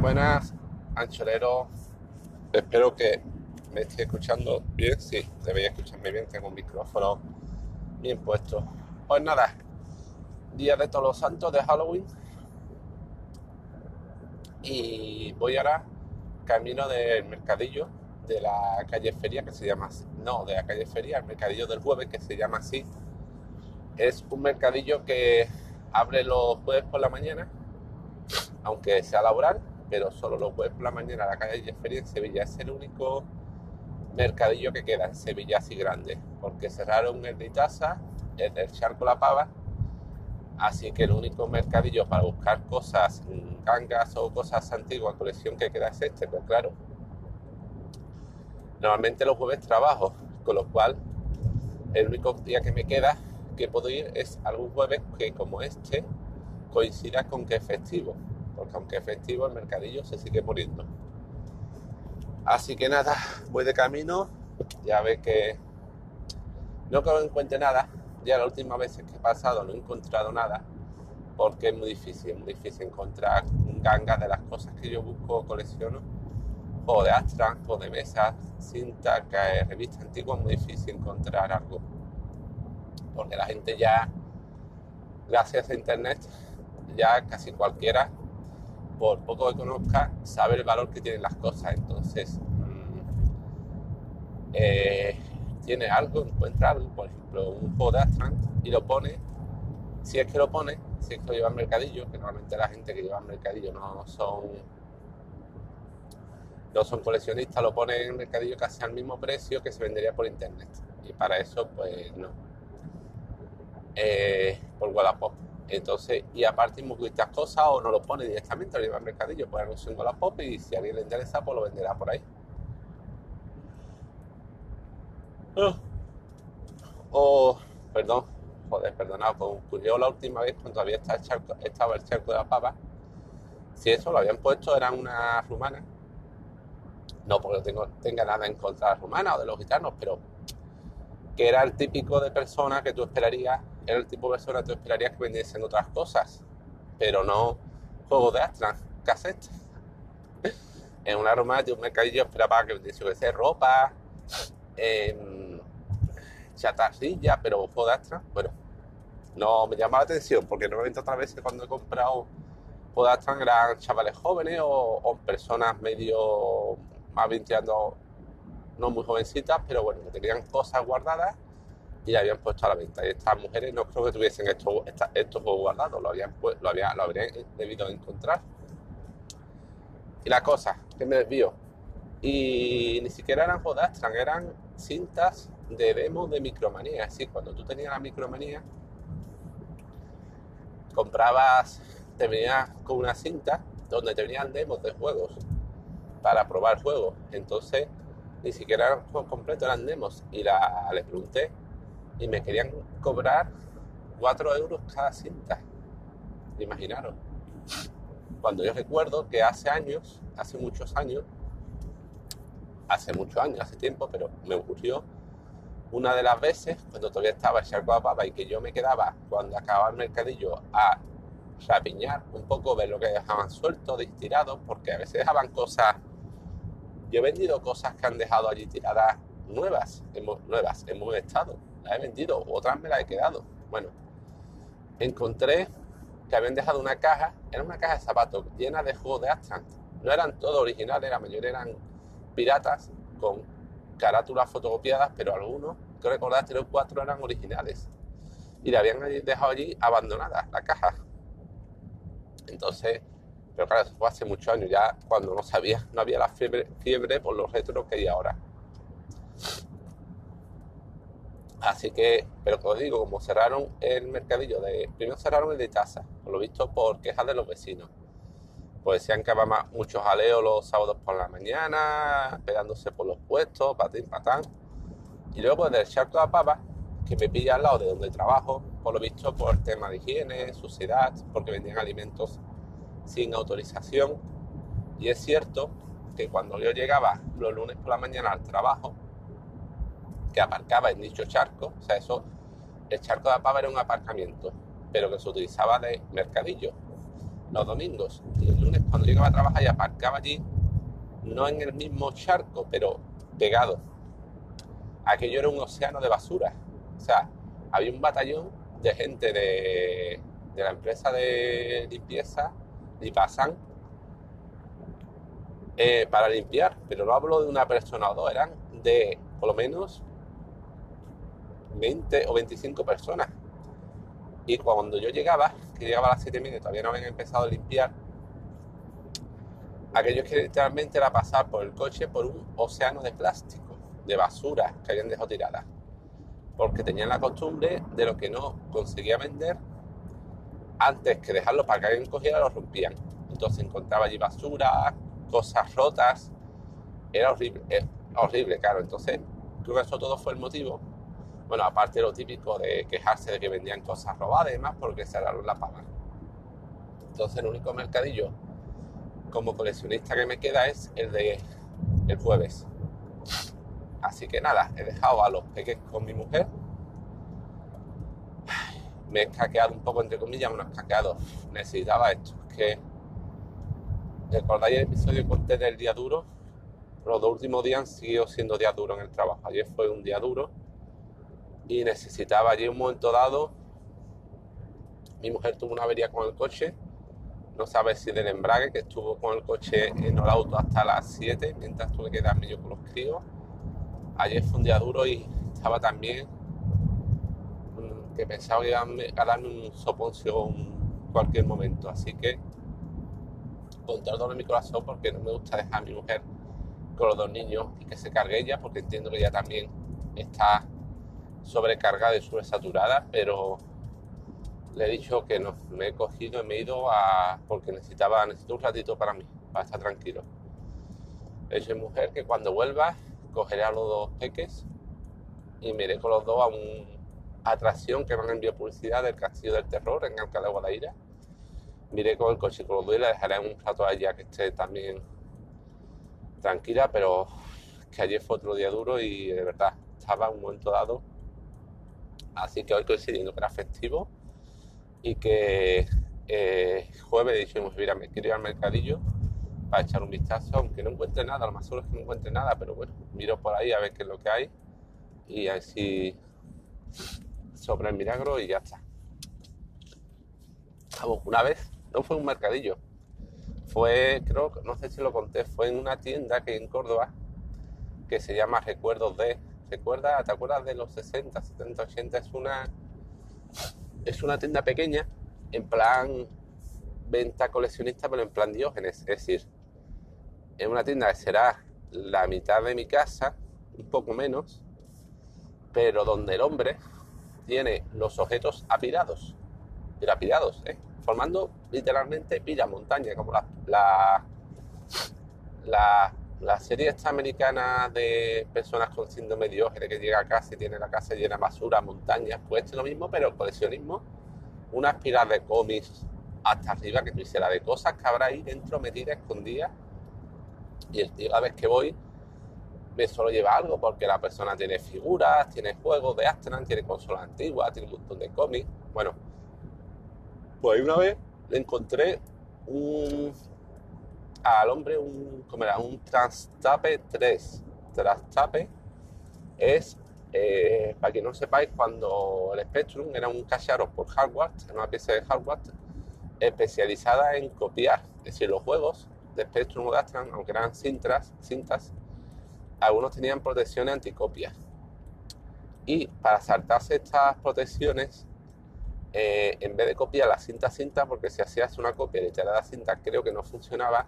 Buenas, anchorero. Espero que me esté escuchando bien. Sí, debería escucharme bien. Tengo un micrófono bien puesto. Pues nada, día de todos los santos de Halloween. Y voy ahora camino del mercadillo de la calle Feria, que se llama así. No, de la calle Feria, el mercadillo del jueves, que se llama así. Es un mercadillo que abre los jueves por la mañana, aunque sea laboral, pero solo los jueves por la mañana la calle Feria en Sevilla. Es el único mercadillo que queda en Sevilla así grande, porque cerraron el de Itasa, el del Charco La Pava, así que el único mercadillo para buscar cosas, gangas o cosas antiguas, colección que queda es este, pero claro, normalmente los jueves trabajo, con lo cual el único día que me queda que puedo ir es algún jueves que como este coincida con que es festivo, porque aunque es festivo el mercadillo se sigue muriendo. Así que nada, voy de camino, ya ve que no que encuentre nada, ya la última vez que he pasado no he encontrado nada, porque es muy difícil, muy difícil encontrar gangas de las cosas que yo busco o colecciono, o de Astran, o de mesas, cinta, que revistas antiguas, muy difícil encontrar algo porque la gente ya, gracias a Internet, ya casi cualquiera, por poco que conozca, sabe el valor que tienen las cosas. Entonces, mmm, eh, tiene algo, encuentra algo, por ejemplo, un juego de Astran y lo pone, si es que lo pone, si es que lo lleva al mercadillo, que normalmente la gente que lleva al mercadillo no son no son coleccionistas, lo pone en el mercadillo casi al mismo precio que se vendería por internet. Y para eso, pues no eh, por Wallapop. Entonces, y aparte muy estas cosas o no lo pone directamente, lo lleva al mercadillo, pone anuncio en Wallapop y si a alguien le interesa, pues lo venderá por ahí. Oh. O, perdón, joder, perdonado, ocurrió la última vez cuando todavía estaba el charco, estaba el charco de la papa. Si eso lo habían puesto, eran una rumana. No porque tengo, tenga nada en contra de la rumana o de los gitanos, pero que era el típico de persona que tú esperarías era el tipo de persona que tú esperarías que vendiesen otras cosas, pero no juegos de Astran, cassette. en una Roma de un mercadillo esperaba que vendiese ropa, eh, chatarrilla, pero juegos de Astran, bueno, no me llama la atención porque normalmente otras veces cuando he comprado juegos de Astran eran chavales jóvenes o, o personas medio más bien tirando no muy jovencitas, pero bueno, que tenían cosas guardadas y la habían puesto a la venta. Y estas mujeres no creo que tuviesen estos, estos juegos guardados, lo, habían, lo, había, lo habrían debido encontrar. Y la cosa, que me desvío. Y ni siquiera eran juegos de Astran, eran cintas de demo de micromanía. Decir, cuando tú tenías la micromanía, comprabas, te venías con una cinta donde tenían demos de juegos para probar juegos. Entonces, ni siquiera eran juegos completos, eran demos. Y la, pregunté y me querían cobrar 4 euros cada cinta. Imaginaros. Cuando yo recuerdo que hace años, hace muchos años, hace muchos años, hace tiempo, pero me ocurrió una de las veces cuando todavía estaba el charco de papa y que yo me quedaba cuando acababa el mercadillo a rapiñar un poco, ver lo que dejaban suelto, de tirados, porque a veces dejaban cosas. Yo he vendido cosas que han dejado allí tiradas nuevas, nuevas, en buen estado he vendido, otras me las he quedado. Bueno, encontré que habían dejado una caja, era una caja de zapatos llena de juegos de Astran. No eran todos originales, la mayoría eran piratas con carátulas fotocopiadas, pero algunos, creo recordar, tres o cuatro eran originales. Y la habían dejado allí abandonada, la caja. Entonces, pero claro, eso fue hace muchos años, ya cuando no sabía, no había la fiebre, fiebre por los retros que hay ahora. Así que, pero como digo, como cerraron el mercadillo de. Primero cerraron el de Taza, por lo visto por quejas de los vecinos. Pues decían que había muchos jaleos los sábados por la mañana, pegándose por los puestos, patín, patán. Y luego pues del charco de la papa, que me pilla al lado de donde trabajo, por lo visto por tema de higiene, suciedad, porque vendían alimentos sin autorización. Y es cierto que cuando yo llegaba los lunes por la mañana al trabajo, que aparcaba en dicho charco, o sea, eso, el charco de Apava era un aparcamiento, pero que se utilizaba de mercadillo. los domingos. Y el lunes cuando llegaba a trabajar y aparcaba allí, no en el mismo charco, pero pegado. Aquello era un océano de basura. O sea, había un batallón de gente de, de la empresa de limpieza, pasan eh, para limpiar, pero no hablo de una persona o dos, eran de por lo menos 20 o 25 personas. Y cuando yo llegaba, que llegaba a las 7 y media, todavía no habían empezado a limpiar, aquello que literalmente era pasar por el coche por un océano de plástico, de basura que habían dejado tirada. Porque tenían la costumbre de lo que no conseguía vender, antes que dejarlo para que alguien cogiera, lo rompían. Entonces encontraba allí basura, cosas rotas. Era horrible, horrible, claro. Entonces, creo que eso todo fue el motivo. Bueno, aparte lo típico de quejarse de que vendían cosas robadas y demás, porque cerraron la paga. Entonces, el único mercadillo como coleccionista que me queda es el de el jueves. Así que nada, he dejado a los peques con mi mujer. Me he escaqueado un poco, entre comillas, bueno, escaqueado. Necesitaba esto. que ¿Recordáis el episodio que conté del día duro? Los dos últimos días han seguido siendo días duros en el trabajo. Ayer fue un día duro y necesitaba allí un momento dado. Mi mujer tuvo una avería con el coche. No sabe si del embrague, que estuvo con el coche en el auto hasta las 7, mientras tuve que darme yo con los críos. Ayer fue un día duro y estaba también mm, que pensaba que iba a darme un soponcio en cualquier momento. Así que con todo mi corazón porque no me gusta dejar a mi mujer con los dos niños y que se cargue ella porque entiendo que ella también está sobrecargada y sobresaturada, pero le he dicho que no, me he cogido y me he ido a porque necesitaba necesito un ratito para mí, para estar tranquilo. Es mi mujer que cuando vuelva cogeré a los dos peques y me iré con los dos a una atracción que me han enviado publicidad del Castillo del Terror en Alcalá de Guadaira miré con el coche con los dos y la dejaré un rato a ella que esté también tranquila, pero que ayer fue otro día duro y de verdad estaba un momento dado. Así que hoy coincidiendo que era festivo y que eh, jueves dijimos, mira, me quiero ir al mercadillo para echar un vistazo, aunque no encuentre nada, lo más seguro es que no encuentre nada, pero bueno, miro por ahí a ver qué es lo que hay y así sobre el milagro y ya está. Una vez no fue un mercadillo. Fue, creo, no sé si lo conté, fue en una tienda que en Córdoba que se llama Recuerdos de. ¿Recuerda, ¿Te acuerdas de los 60, 70, 80? Es una, es una tienda pequeña, en plan venta coleccionista, pero en plan diógenes. Es decir, es una tienda que será la mitad de mi casa, un poco menos, pero donde el hombre tiene los objetos apilados. Dilapidados, ¿eh? formando literalmente pilla montaña, como la, la, la, serie esta americana de personas con síndrome de Diógenes que llega a casa y tiene la casa llena de basura, montañas, pues es lo mismo, pero coleccionismo, una espiral de cómics hasta arriba que tú hicieras de cosas que habrá ahí dentro metidas, escondidas. Y el tío, a vez que voy, me solo lleva algo porque la persona tiene figuras, tiene juegos de Astran, tiene consolas antiguas, tiene un montón de cómics. Bueno, pues una vez le encontré un, al hombre un, ¿cómo era? un Transtape 3. Transtape es, eh, para que no sepáis, cuando el Spectrum era un cacharro por hardware, una pieza de hardware especializada en copiar, es decir, los juegos de Spectrum o de Astran, aunque eran cintas, cintas, algunos tenían protecciones anticopias. Y para saltarse estas protecciones, eh, en vez de copiar la cinta a cinta, porque si hacías una copia literal de la cinta creo que no funcionaba,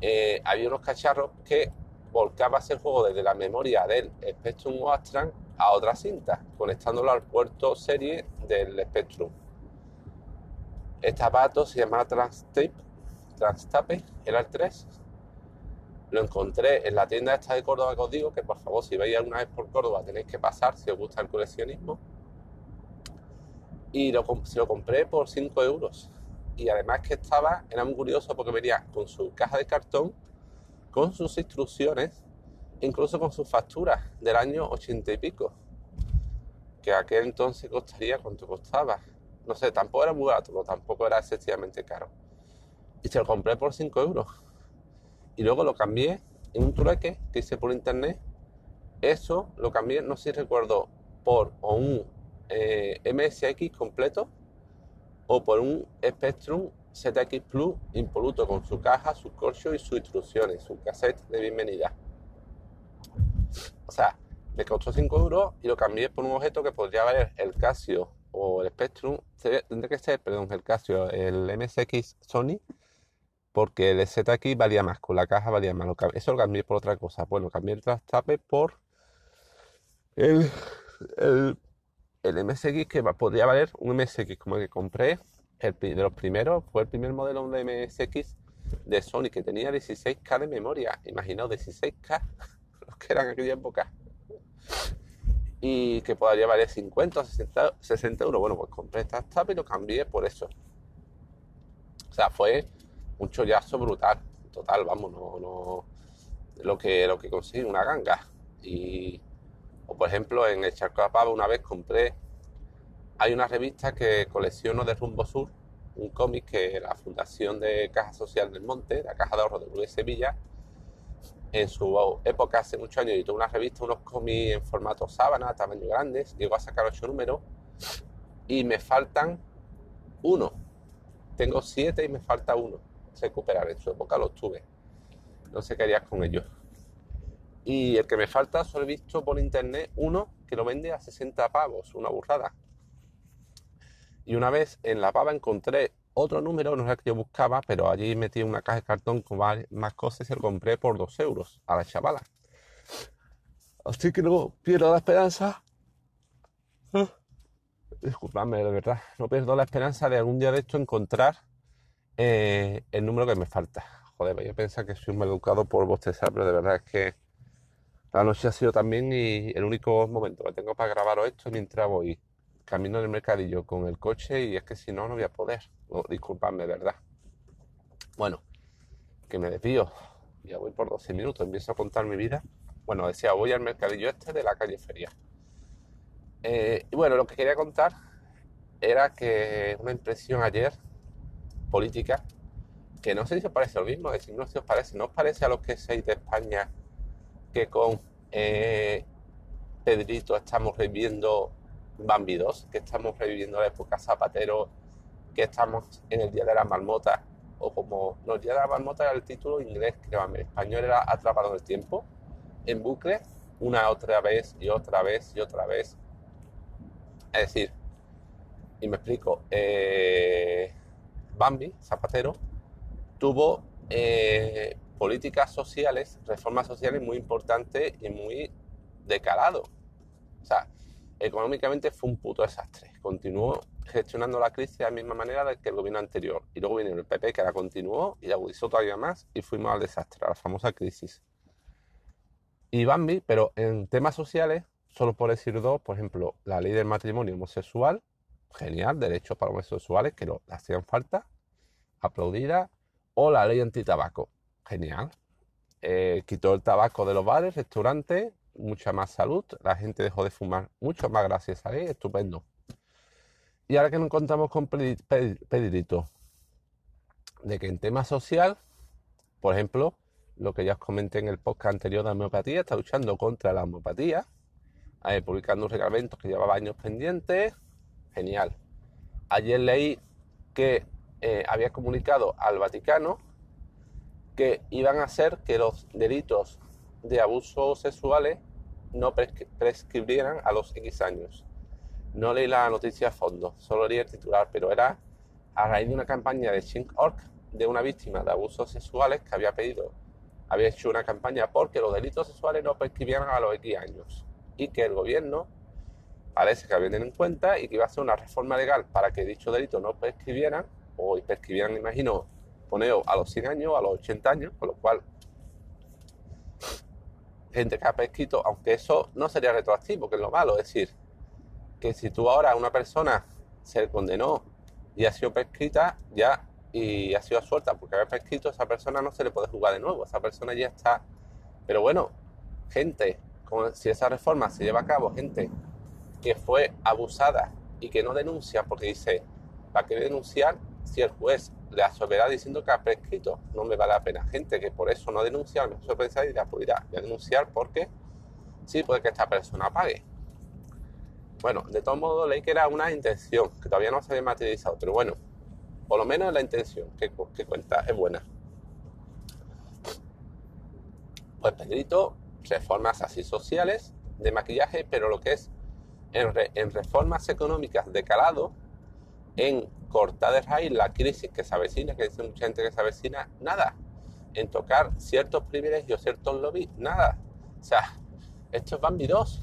eh, había unos cacharros que volcabas el juego desde la memoria del Spectrum o Astran a otra cinta, conectándolo al puerto serie del Spectrum. Este aparato se llama Transtape, Transtape, era el 3. Lo encontré en la tienda esta de Córdoba que os digo, que por favor si veis alguna vez por Córdoba tenéis que pasar si os gusta el coleccionismo y lo, se lo compré por 5 euros. Y además que estaba, era muy curioso porque venía con su caja de cartón, con sus instrucciones, incluso con sus facturas del año 80 y pico. Que aquel entonces costaría, ¿cuánto costaba? No sé, tampoco era muy barato, tampoco era excesivamente caro. y se lo compré por 5 euros. Y luego lo cambié en un trueque que hice por internet. Eso lo cambié, no sé si recuerdo, por un eh, MSX completo o por un Spectrum ZX Plus impoluto con su caja, sus corchos y sus instrucciones, su cassette de bienvenida. O sea, me costó 5 euros y lo cambié por un objeto que podría valer el Casio o el Spectrum, tendría que ser, perdón, el Casio, el MSX Sony, porque el ZX valía más, con la caja valía más. Eso lo cambié por otra cosa. Bueno, cambié el trastape por el, el, el MSX que podría valer un MSX como el que compré el, de los primeros, fue el primer modelo de MSX de Sony que tenía 16K de memoria. Imaginaos, 16K, los que eran aquella época. Y que podría valer 50 o 60, 60 euros. Bueno, pues compré esta tapa y lo cambié por eso. O sea, fue un chollazo brutal. Total, vamos, no, no. Lo que, lo que conseguí, una ganga. Y, o por ejemplo, en el Charco de Pava una vez compré hay una revista que colecciono de Rumbo Sur, un cómic que la Fundación de Caja Social del Monte, la Caja de Ahorro de Luis Sevilla, en su época, hace muchos años, editó una revista, unos cómics en formato sábana, tamaño grandes, llegó a sacar ocho números y me faltan uno. Tengo siete y me falta uno. Recuperar. En su época los tuve. No sé qué harías con ellos. Y el que me falta, solo he visto por internet uno que lo vende a 60 pavos, una burrada. Y una vez en la pava encontré otro número, no el que yo buscaba, pero allí metí una caja de cartón con más cosas y lo compré por dos euros a la chavala. Así que no pierdo la esperanza. Ah, disculpadme, de verdad. No pierdo la esperanza de algún día de esto encontrar eh, el número que me falta. Joder, yo pensaba que soy un mal educado por bostezar, pero de verdad es que la noche ha sido también y el único momento que tengo para grabaros esto mientras voy camino del mercadillo con el coche y es que si no, no voy a poder. Oh, disculpadme, ¿verdad? Bueno, que me desvío. Ya voy por 12 minutos, empiezo a contar mi vida. Bueno, decía, voy al mercadillo este de la calle Feria. Eh, y bueno, lo que quería contar era que una impresión ayer política, que no sé si os parece lo mismo, decir, no si os parece, ¿no os parece a los que seis de España que con eh, Pedrito estamos reviviendo Bambi 2, que estamos reviviendo la época Zapatero, que estamos en el Día de la Marmota, o como no, el Día de la Marmota era el título inglés, creo, en español era Atrapado en el Tiempo, en bucle, una otra vez y otra vez y otra vez. Es decir, y me explico, eh, Bambi, Zapatero, tuvo eh, políticas sociales, reformas sociales muy importantes y muy de calado. O sea, económicamente fue un puto desastre. Continuó gestionando la crisis de la misma manera que el gobierno anterior. Y luego vino el PP que la continuó y la agudizó todavía más y fuimos al desastre, a la famosa crisis. Y Bambi, pero en temas sociales, solo por decir dos, por ejemplo, la ley del matrimonio homosexual, genial, derechos para homosexuales que no hacían falta, aplaudida, o la ley antitabaco, genial. Eh, quitó el tabaco de los bares, restaurantes, mucha más salud, la gente dejó de fumar mucho más gracias a él, estupendo. Y ahora que nos encontramos con Pedrito, de que en tema social, por ejemplo, lo que ya os comenté en el podcast anterior de la homeopatía, está luchando contra la homeopatía, publicando un reglamento que llevaba años pendientes, genial. Ayer leí que eh, había comunicado al Vaticano que iban a hacer que los delitos de abusos sexuales no prescribieran a los X años. No leí la noticia a fondo, solo leí el titular, pero era a raíz de una campaña de Chink.org de una víctima de abusos sexuales que había pedido, había hecho una campaña porque los delitos sexuales no prescribieran a los X años y que el gobierno parece que había tenido en cuenta y que iba a hacer una reforma legal para que dicho delito no prescribieran o prescribieran, imagino, poneo a los 100 años, a los 80 años, con lo cual gente que ha prescrito, aunque eso no sería retroactivo, que es lo malo, es decir, que si tú ahora una persona se condenó y ha sido prescrita ya y ha sido suelta porque había prescrito, esa persona no se le puede jugar de nuevo, esa persona ya está. Pero bueno, gente, si esa reforma se lleva a cabo, gente que fue abusada y que no denuncia porque dice, ¿para qué denunciar si el juez le absolverá diciendo que ha prescrito, no me vale la pena. Gente que por eso no denuncia, mejor pensar y dirá, pues irá, voy a denunciar porque sí puede que esta persona pague. Bueno, de todos modos leí que era una intención, que todavía no se había materializado, pero bueno, por lo menos la intención que, que cuenta es buena. Pues Pedrito, reformas así sociales de maquillaje, pero lo que es en, reformas económicas de calado, en cortar de raíz la crisis que se avecina, que dice mucha gente que se avecina, nada. En tocar ciertos privilegios, ciertos lobbies, nada. O sea, esto es Bambi 2.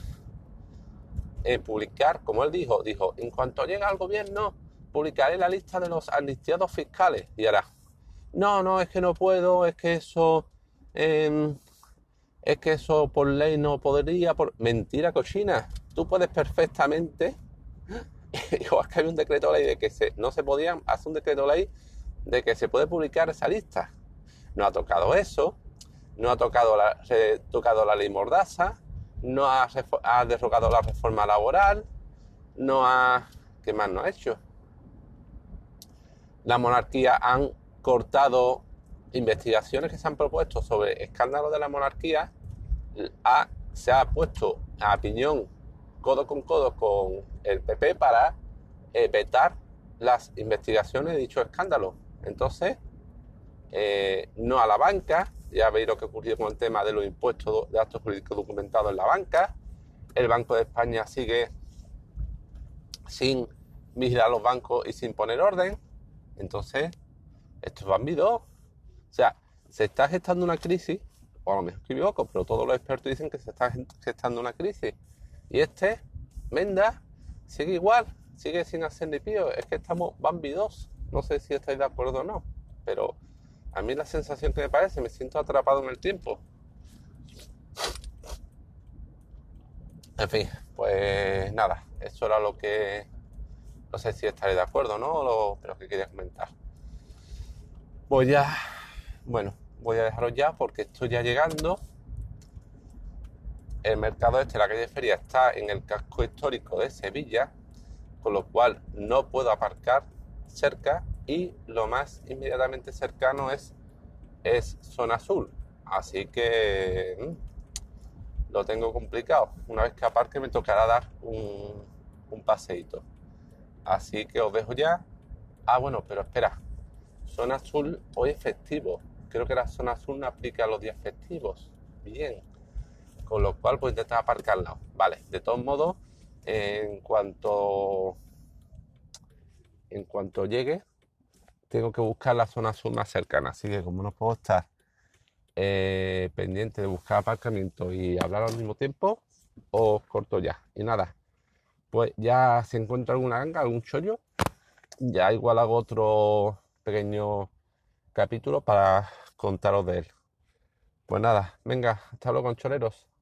En publicar, como él dijo, dijo, en cuanto llega al gobierno, publicaré la lista de los amnistiados fiscales. Y ahora, no, no, es que no puedo, es que eso, em, es que eso por ley no podría, por... Mentira cochina tú puedes perfectamente, igual que hay un decreto ley de que se, no se podían, hacer un decreto ley de que se puede publicar esa lista. No ha tocado eso, no ha tocado la, tocado la ley Mordaza, no ha, ha, la reforma laboral, no ha... ¿Qué más no ha hecho? La monarquía han cortado investigaciones que se han propuesto sobre escándalos de la monarquía, se ha puesto a piñón codo con codo con el PP para eh, vetar las investigaciones de dicho escándalo. Entonces, eh, no a la banca, ya veis lo que ocurrió con el tema de los impuestos de actos jurídicos documentados en la banca. El Banco de España sigue sin vigilar los bancos y sin poner orden. Entonces, esto es bandido. O sea, se está gestando una crisis, o a lo mejor me equivoco, pero todos los expertos dicen que se está gestando una crisis y este, Menda, sigue igual, sigue sin hacer ni pío. Es que estamos Bambi 2. No sé si estáis de acuerdo o no, pero a mí la sensación que me parece, me siento atrapado en el tiempo. En fin, pues nada, eso era lo que no sé si estaréis de acuerdo, ¿no? pero que quería comentar. Voy ya, bueno, voy a dejaros ya porque estoy ya llegando el mercado este, la calle Feria, está en el casco histórico de Sevilla, con lo cual no puedo aparcar cerca y lo más inmediatamente cercano es, es zona azul. Así que mm, lo tengo complicado. Una vez que aparque me tocará dar un, un paseíto. Así que os dejo ya. Ah, bueno, pero espera. Zona azul hoy es festivo. Creo que la zona azul no aplica los días festivos. Bien con lo cual pues intentar aparcar al lado. Vale, de todos modos, en cuanto en cuanto llegue, tengo que buscar la zona sur más cercana. Así que como no puedo estar eh, pendiente de buscar aparcamiento y hablar al mismo tiempo, os corto ya. Y nada, pues ya se encuentra alguna ganga, algún chollo, ya igual hago otro pequeño capítulo para contaros de él. Pues nada, venga, hasta luego, choleros.